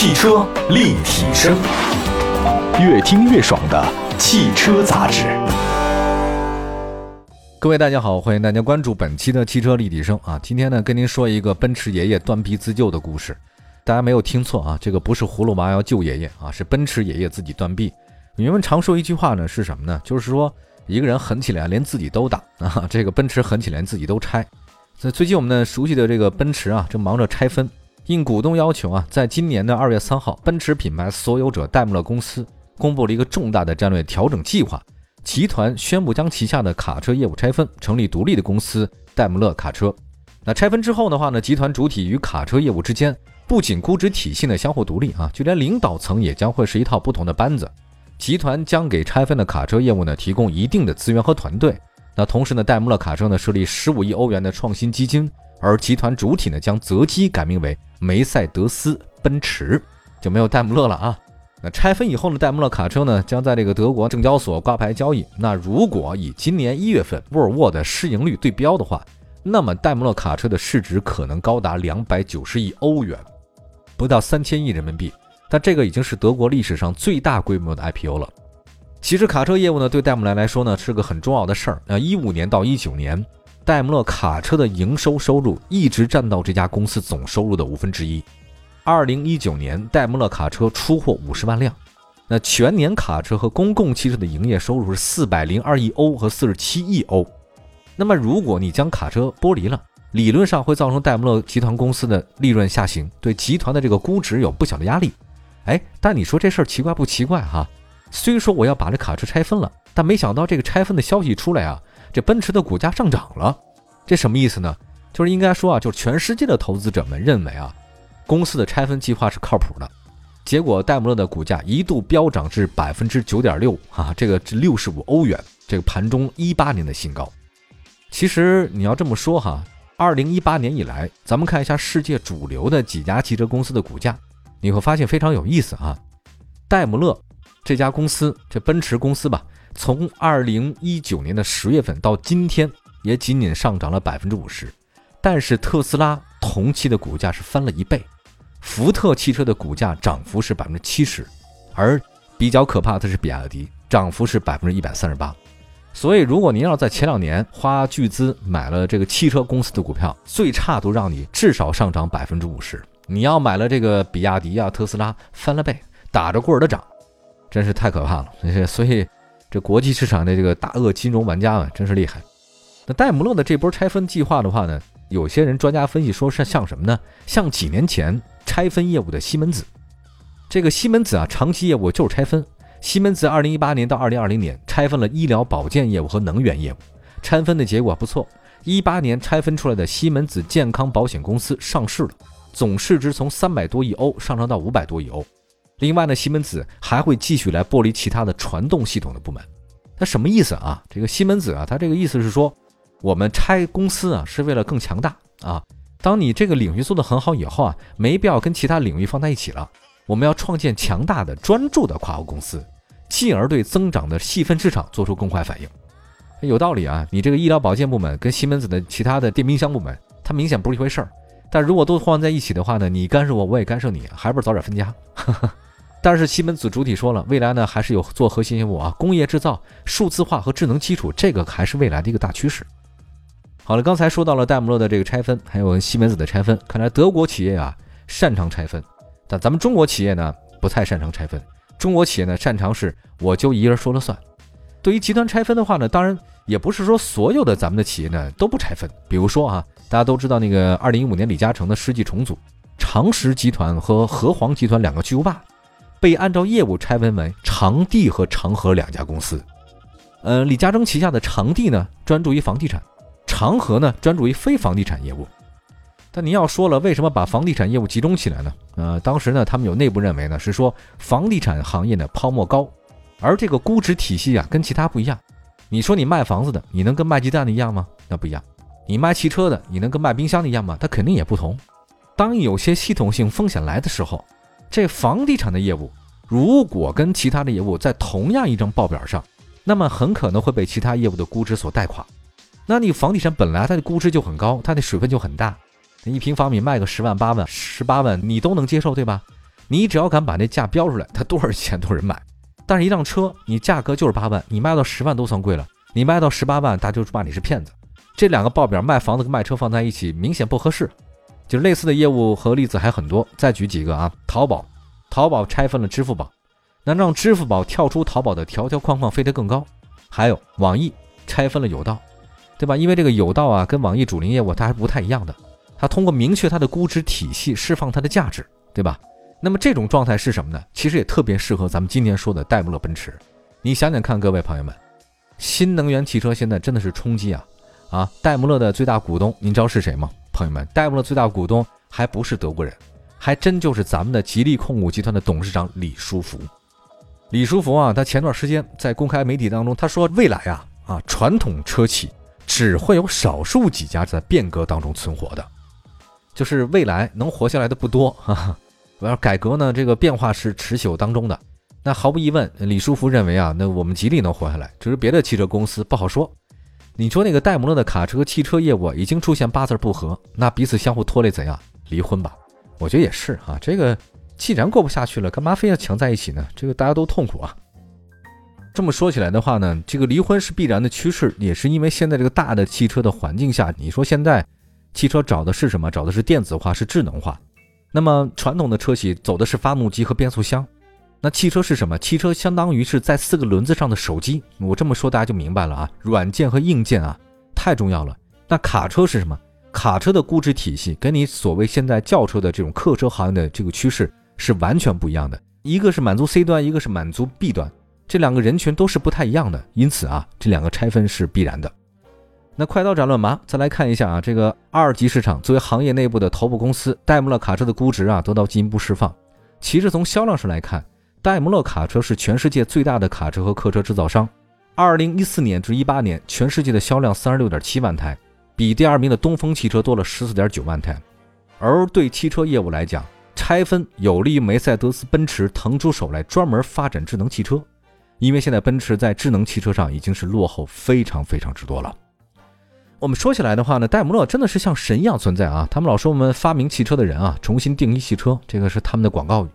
汽车立体声，越听越爽的汽车杂志。各位大家好，欢迎大家关注本期的汽车立体声啊！今天呢，跟您说一个奔驰爷爷断臂自救的故事。大家没有听错啊，这个不是葫芦娃要救爷爷啊，是奔驰爷爷自己断臂。人们常说一句话呢，是什么呢？就是说一个人狠起来连自己都打 啊，这个奔驰狠起来连自己都拆。那最近我们呢熟悉的这个奔驰啊，正忙着拆分。应股东要求啊，在今年的二月三号，奔驰品牌所有者戴姆勒公司公布了一个重大的战略调整计划。集团宣布将旗下的卡车业务拆分，成立独立的公司戴姆勒卡车。那拆分之后的话呢，集团主体与卡车业务之间不仅估值体系呢相互独立啊，就连领导层也将会是一套不同的班子。集团将给拆分的卡车业务呢提供一定的资源和团队。那同时呢，戴姆勒卡车呢设立十五亿欧元的创新基金。而集团主体呢，将择机改名为梅赛德斯奔驰，就没有戴姆勒了啊。那拆分以后呢，戴姆勒卡车呢，将在这个德国证交所挂牌交易。那如果以今年一月份沃尔沃的市盈率对标的话，那么戴姆勒卡车的市值可能高达两百九十亿欧元，不到三千亿人民币。但这个已经是德国历史上最大规模的 IPO 了。其实卡车业务呢，对戴姆勒来说呢，是个很重要的事儿。那一五年到一九年。戴姆勒卡车的营收收入一直占到这家公司总收入的五分之一。二零一九年，戴姆勒卡车出货五十万辆，那全年卡车和公共汽车的营业收入是四百零二亿欧和四十七亿欧。那么，如果你将卡车剥离了，理论上会造成戴姆勒集团公司的利润下行，对集团的这个估值有不小的压力。哎，但你说这事儿奇怪不奇怪哈？虽说我要把这卡车拆分了，但没想到这个拆分的消息出来啊。这奔驰的股价上涨了，这什么意思呢？就是应该说啊，就是全世界的投资者们认为啊，公司的拆分计划是靠谱的。结果戴姆勒的股价一度飙涨至百分之九点六啊，这个是六十五欧元，这个盘中一八年的新高。其实你要这么说哈，二零一八年以来，咱们看一下世界主流的几家汽车公司的股价，你会发现非常有意思啊。戴姆勒这家公司，这奔驰公司吧。从二零一九年的十月份到今天，也仅仅上涨了百分之五十，但是特斯拉同期的股价是翻了一倍，福特汽车的股价涨幅是百分之七十，而比较可怕的是比亚迪，涨幅是百分之一百三十八。所以，如果您要在前两年花巨资买了这个汽车公司的股票，最差都让你至少上涨百分之五十。你要买了这个比亚迪啊、特斯拉，翻了倍，打着棍儿的涨，真是太可怕了。所以。这国际市场的这个大鳄金融玩家们真是厉害。那戴姆勒的这波拆分计划的话呢，有些人专家分析说是像什么呢？像几年前拆分业务的西门子。这个西门子啊，长期业务就是拆分。西门子二零一八年到二零二零年拆分了医疗保健业务和能源业务，拆分的结果不错。一八年拆分出来的西门子健康保险公司上市了，总市值从三百多亿欧上涨到五百多亿欧。另外呢，西门子还会继续来剥离其他的传动系统的部门。那什么意思啊？这个西门子啊，它这个意思是说，我们拆公司啊，是为了更强大啊。当你这个领域做得很好以后啊，没必要跟其他领域放在一起了。我们要创建强大的、专注的跨国公司，进而对增长的细分市场做出更快反应。有道理啊，你这个医疗保健部门跟西门子的其他的电冰箱部门，它明显不是一回事儿。但如果都放在一起的话呢，你干涉我，我也干涉你，还不是早点分家？但是西门子主体说了，未来呢还是有做核心业务啊，工业制造、数字化和智能基础，这个还是未来的一个大趋势。好了，刚才说到了戴姆勒的这个拆分，还有西门子的拆分，看来德国企业啊擅长拆分，但咱们中国企业呢不太擅长拆分。中国企业呢擅长是我就一人说了算。对于集团拆分的话呢，当然也不是说所有的咱们的企业呢都不拆分。比如说啊，大家都知道那个二零一五年李嘉诚的世纪重组，长实集团和和黄集团两个巨无霸。被按照业务拆分为长地和长河两家公司。呃，李嘉诚旗下的长地呢，专注于房地产；长河呢，专注于非房地产业务。但您要说了，为什么把房地产业务集中起来呢？呃，当时呢，他们有内部认为呢，是说房地产行业的泡沫高，而这个估值体系啊跟其他不一样。你说你卖房子的，你能跟卖鸡蛋的一样吗？那不一样。你卖汽车的，你能跟卖冰箱的一样吗？它肯定也不同。当有些系统性风险来的时候。这房地产的业务，如果跟其他的业务在同样一张报表上，那么很可能会被其他业务的估值所带垮。那你房地产本来它的估值就很高，它的水分就很大，一平方米卖个十万八万、十八万，你都能接受，对吧？你只要敢把那价标出来，它多少钱都有人买。但是，一辆车你价格就是八万，你卖到十万都算贵了，你卖到十八万，大家就骂你是骗子。这两个报表卖房子跟卖车放在一起，明显不合适。就类似的业务和例子还很多，再举几个啊，淘宝，淘宝拆分了支付宝，那让支付宝跳出淘宝的条条框框飞得更高。还有网易拆分了有道，对吧？因为这个有道啊，跟网易主营业务它还不太一样的，它通过明确它的估值体系，释放它的价值，对吧？那么这种状态是什么呢？其实也特别适合咱们今天说的戴姆勒奔驰。你想想看，各位朋友们，新能源汽车现在真的是冲击啊！啊，戴姆勒的最大股东，您知道是谁吗？朋友们，戴姆勒最大股东还不是德国人，还真就是咱们的吉利控股集团的董事长李书福。李书福啊，他前段时间在公开媒体当中，他说未来啊啊，传统车企只会有少数几家在变革当中存活的，就是未来能活下来的不多哈。我要改革呢，这个变化是持久当中的。那毫无疑问，李书福认为啊，那我们吉利能活下来，只是别的汽车公司不好说。你说那个戴姆勒的卡车汽车业务已经出现八字不合，那彼此相互拖累怎样？离婚吧。我觉得也是啊，这个既然过不下去了，干嘛非要强在一起呢？这个大家都痛苦啊。这么说起来的话呢，这个离婚是必然的趋势，也是因为现在这个大的汽车的环境下，你说现在汽车找的是什么？找的是电子化，是智能化。那么传统的车企走的是发动机和变速箱，那汽车是什么？汽车相当于是在四个轮子上的手机。我这么说大家就明白了啊，软件和硬件啊太重要了。那卡车是什么？卡车的估值体系跟你所谓现在轿车的这种客车行业的这个趋势是完全不一样的。一个是满足 C 端，一个是满足 B 端，这两个人群都是不太一样的。因此啊，这两个拆分是必然的。那快刀斩乱麻，再来看一下啊，这个二级市场作为行业内部的头部公司，戴姆勒卡车的估值啊得到进一步释放。其实从销量上来看，戴姆勒卡车是全世界最大的卡车和客车制造商。二零一四年至一八年，全世界的销量三十六点七万台，比第二名的东风汽车多了十四点九万台。而对汽车业务来讲，拆分有利于梅赛德斯奔驰腾出手来专门发展智能汽车，因为现在奔驰在智能汽车上已经是落后非常非常之多了。我们说起来的话呢，戴姆勒真的是像神一样存在啊！他们老说我们发明汽车的人啊，重新定义汽车，这个是他们的广告语。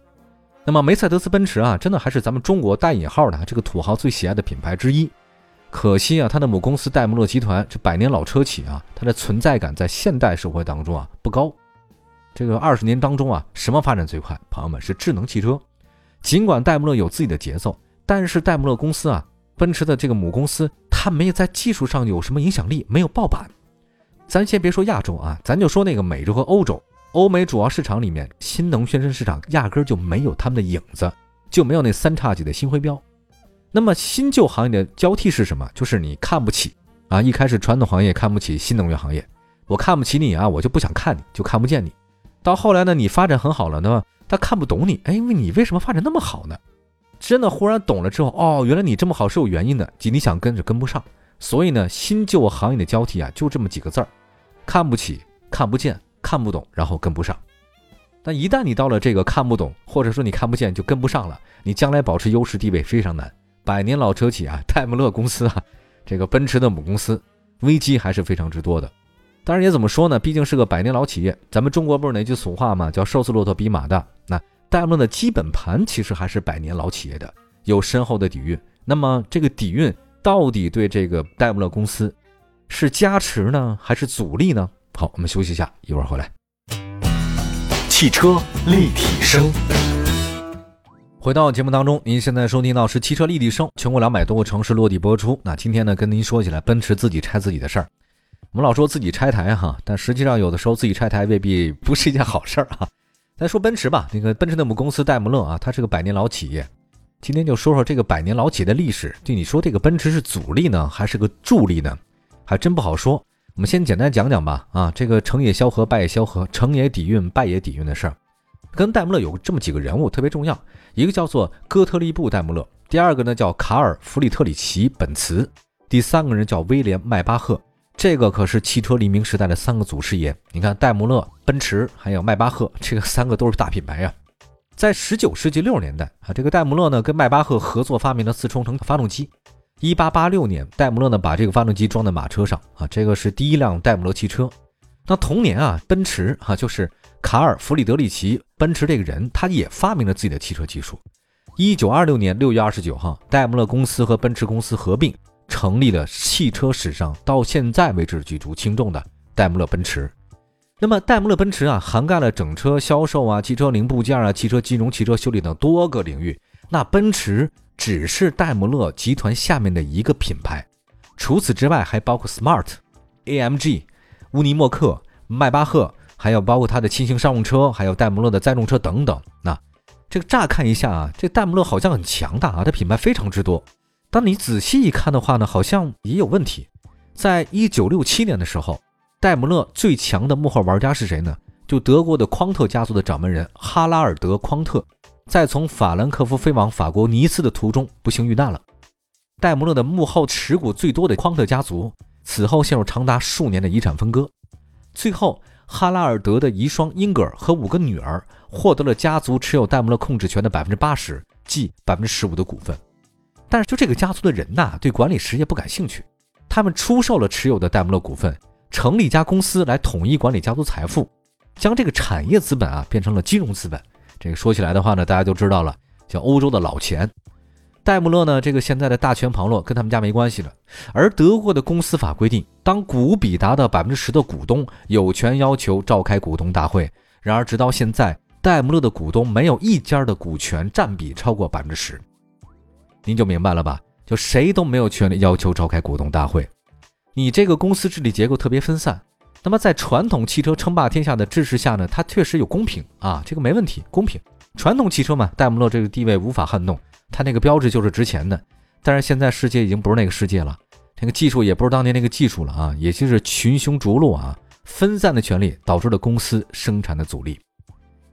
那么梅赛德斯奔驰啊，真的还是咱们中国带引号的这个土豪最喜爱的品牌之一。可惜啊，它的母公司戴姆勒集团这百年老车企啊，它的存在感在现代社会当中啊不高。这个二十年当中啊，什么发展最快？朋友们是智能汽车。尽管戴姆勒有自己的节奏，但是戴姆勒公司啊。奔驰的这个母公司，它没有在技术上有什么影响力，没有爆版。咱先别说亚洲啊，咱就说那个美洲和欧洲，欧美主要市场里面，新能源车市场压根就没有他们的影子，就没有那三叉戟的新徽标。那么新旧行业的交替是什么？就是你看不起啊，一开始传统行业看不起新能源行业，我看不起你啊，我就不想看你，就看不见你。到后来呢，你发展很好了呢，他看不懂你，哎，因为你为什么发展那么好呢？真的忽然懂了之后，哦，原来你这么好是有原因的，你想跟着跟不上，所以呢，新旧行业的交替啊，就这么几个字儿，看不起、看不见、看不懂，然后跟不上。但一旦你到了这个看不懂，或者说你看不见就跟不上了，你将来保持优势地位非常难。百年老车企啊，戴姆勒公司啊，这个奔驰的母公司，危机还是非常之多的。当然也怎么说呢，毕竟是个百年老企业，咱们中国不是那句俗话嘛，叫瘦死骆驼比马大。那。戴姆勒的基本盘其实还是百年老企业的，有深厚的底蕴。那么这个底蕴到底对这个戴姆勒公司是加持呢，还是阻力呢？好，我们休息一下，一会儿回来。汽车立体声，回到节目当中，您现在收听到是汽车立体声，全国两百多个城市落地播出。那今天呢，跟您说起来奔驰自己拆自己的事儿。我们老说自己拆台哈，但实际上有的时候自己拆台未必不是一件好事儿啊。再说奔驰吧，那个奔驰的母公司戴姆勒啊，它是个百年老企业。今天就说说这个百年老企业的历史。就你说这个奔驰是阻力呢，还是个助力呢？还真不好说。我们先简单讲讲吧。啊，这个成也萧何，败也萧何，成也底蕴，败也底蕴的事儿，跟戴姆勒有这么几个人物特别重要。一个叫做哥特利布戴姆勒，第二个呢叫卡尔弗里特里奇本茨，第三个人叫威廉迈巴赫。这个可是汽车黎明时代的三个祖师爷。你看，戴姆勒、奔驰还有迈巴赫，这个三个都是大品牌呀。在十九世纪六十年代啊，这个戴姆勒呢跟迈巴赫合作发明了四冲程发动机。一八八六年，戴姆勒呢把这个发动机装在马车上啊，这个是第一辆戴姆勒汽车。那同年啊，奔驰啊就是卡尔·弗里德里奇·奔驰这个人，他也发明了自己的汽车技术。一九二六年六月二十九号，戴姆勒公司和奔驰公司合并，成立了汽车史上到现在为止举足轻重的戴姆勒奔驰。那么，戴姆勒奔驰啊，涵盖了整车销售啊、汽车零部件啊、汽车金融、汽车修理等多个领域。那奔驰只是戴姆勒集团下面的一个品牌，除此之外，还包括 Smart、AMG、乌尼莫克、迈巴赫，还有包括它的轻型商用车，还有戴姆勒的载重车等等。那这个乍看一下啊，这戴姆勒好像很强大啊，它品牌非常之多。当你仔细一看的话呢，好像也有问题。在一九六七年的时候，戴姆勒最强的幕后玩家是谁呢？就德国的匡特家族的掌门人哈拉尔德·匡特，在从法兰克福飞往法国尼斯的途中不幸遇难了。戴姆勒的幕后持股最多的匡特家族，此后陷入长达数年的遗产分割，最后。哈拉尔德的遗孀英格尔和五个女儿获得了家族持有戴姆勒控制权的百分之八十，即百分之十五的股份。但是，就这个家族的人呐，对管理实业不感兴趣。他们出售了持有的戴姆勒股份，成立一家公司来统一管理家族财富，将这个产业资本啊变成了金融资本。这个说起来的话呢，大家都知道了，叫欧洲的老钱。戴姆勒呢，这个现在的大权旁落，跟他们家没关系了。而德国的公司法规定，当股比达到百分之十的股东有权要求召开股东大会。然而，直到现在，戴姆勒的股东没有一家的股权占比超过百分之十。您就明白了吧？就谁都没有权利要求召开股东大会。你这个公司治理结构特别分散。那么，在传统汽车称霸天下的支持下呢，它确实有公平啊，这个没问题，公平。传统汽车嘛，戴姆勒这个地位无法撼动。它那个标志就是值钱的，但是现在世界已经不是那个世界了，那个技术也不是当年那个技术了啊，也就是群雄逐鹿啊，分散的权利导致了公司生产的阻力。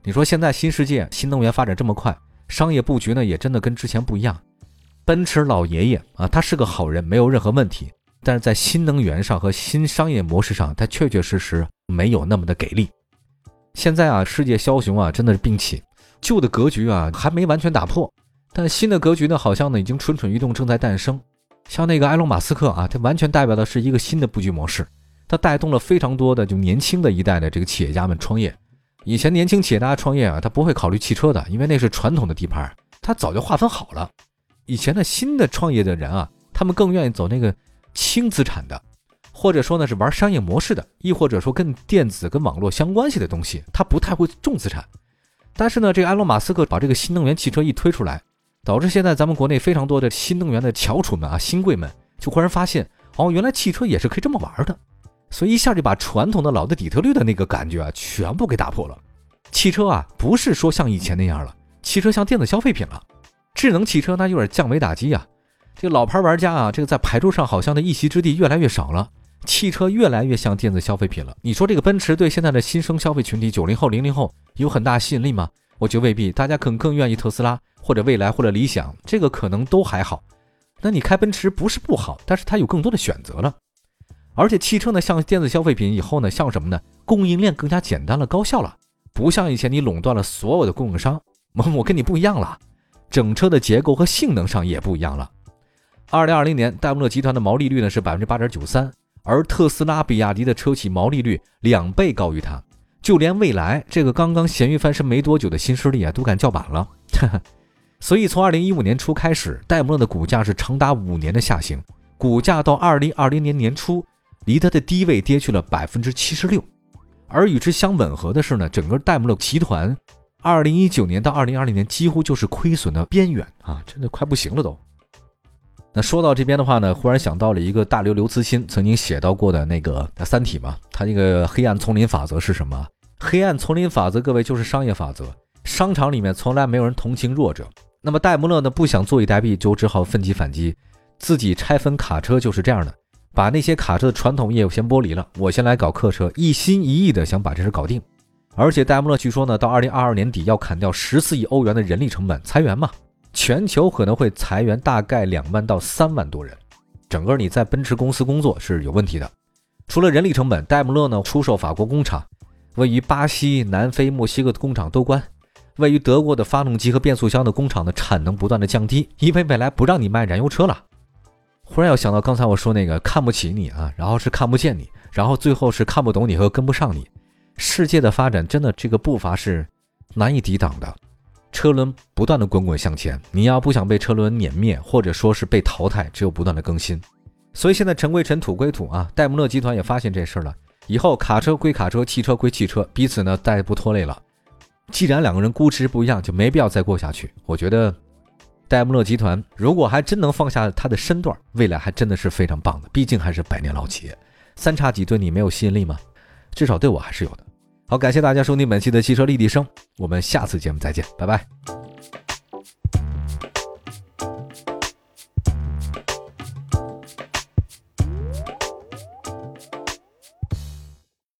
你说现在新世界新能源发展这么快，商业布局呢也真的跟之前不一样。奔驰老爷爷啊，他是个好人，没有任何问题，但是在新能源上和新商业模式上，它确确实实没有那么的给力。现在啊，世界枭雄啊真的是并起，旧的格局啊还没完全打破。但新的格局呢，好像呢已经蠢蠢欲动，正在诞生。像那个埃隆·马斯克啊，他完全代表的是一个新的布局模式，他带动了非常多的就年轻的一代的这个企业家们创业。以前年轻企业家创业啊，他不会考虑汽车的，因为那是传统的地盘，他早就划分好了。以前的新的创业的人啊，他们更愿意走那个轻资产的，或者说呢是玩商业模式的，亦或者说跟电子跟网络相关系的东西，他不太会重资产。但是呢，这个埃隆·马斯克把这个新能源汽车一推出来。导致现在咱们国内非常多的新能源的翘楚们啊，新贵们就忽然发现，哦，原来汽车也是可以这么玩的，所以一下就把传统的老的底特律的那个感觉啊，全部给打破了。汽车啊，不是说像以前那样了，汽车像电子消费品了。智能汽车那有点降维打击啊，这个老牌玩家啊，这个在牌桌上好像的一席之地越来越少了，汽车越来越像电子消费品了。你说这个奔驰对现在的新生消费群体九零后、零零后有很大吸引力吗？我觉得未必，大家可能更愿意特斯拉。或者未来或者理想，这个可能都还好。那你开奔驰不是不好，但是它有更多的选择了。而且汽车呢，像电子消费品以后呢，像什么呢？供应链更加简单了、高效了，不像以前你垄断了所有的供应商。我 我跟你不一样了，整车的结构和性能上也不一样了。二零二零年，戴姆勒集团的毛利率呢是百分之八点九三，而特斯拉、比亚迪的车企毛利率两倍高于它。就连未来这个刚刚咸鱼翻身没多久的新势力啊，都敢叫板了。所以，从二零一五年初开始，戴姆勒的股价是长达五年的下行，股价到二零二零年年初，离它的低位跌去了百分之七十六。而与之相吻合的是呢，整个戴姆勒集团，二零一九年到二零二零年几乎就是亏损的边缘啊，真的快不行了都。那说到这边的话呢，忽然想到了一个大刘刘慈欣曾经写到过的那个《三体》嘛，他那个黑暗丛林法则是什么？黑暗丛林法则，各位就是商业法则，商场里面从来没有人同情弱者。那么戴姆勒呢不想坐以待毙，就只好奋起反击，自己拆分卡车就是这样的，把那些卡车的传统业务先剥离了，我先来搞客车，一心一意的想把这事搞定。而且戴姆勒据说呢，到二零二二年底要砍掉十四亿欧元的人力成本，裁员嘛，全球可能会裁员大概两万到三万多人。整个你在奔驰公司工作是有问题的。除了人力成本，戴姆勒呢出售法国工厂，位于巴西、南非、墨西哥的工厂都关。位于德国的发动机和变速箱的工厂的产能不断的降低，因为未来不让你卖燃油车了。忽然要想到刚才我说那个看不起你啊，然后是看不见你，然后最后是看不懂你和跟不上你。世界的发展真的这个步伐是难以抵挡的，车轮不断的滚滚向前。你要不想被车轮碾灭，或者说是被淘汰，只有不断的更新。所以现在尘归尘，土归土啊！戴姆勒集团也发现这事儿了，以后卡车归卡车，汽车归汽车，彼此呢再不拖累了。既然两个人估值不一样，就没必要再过下去。我觉得戴姆勒集团如果还真能放下他的身段，未来还真的是非常棒的。毕竟还是百年老企业，三叉戟对你没有吸引力吗？至少对我还是有的。好，感谢大家收听本期的汽车立体声，我们下次节目再见，拜拜。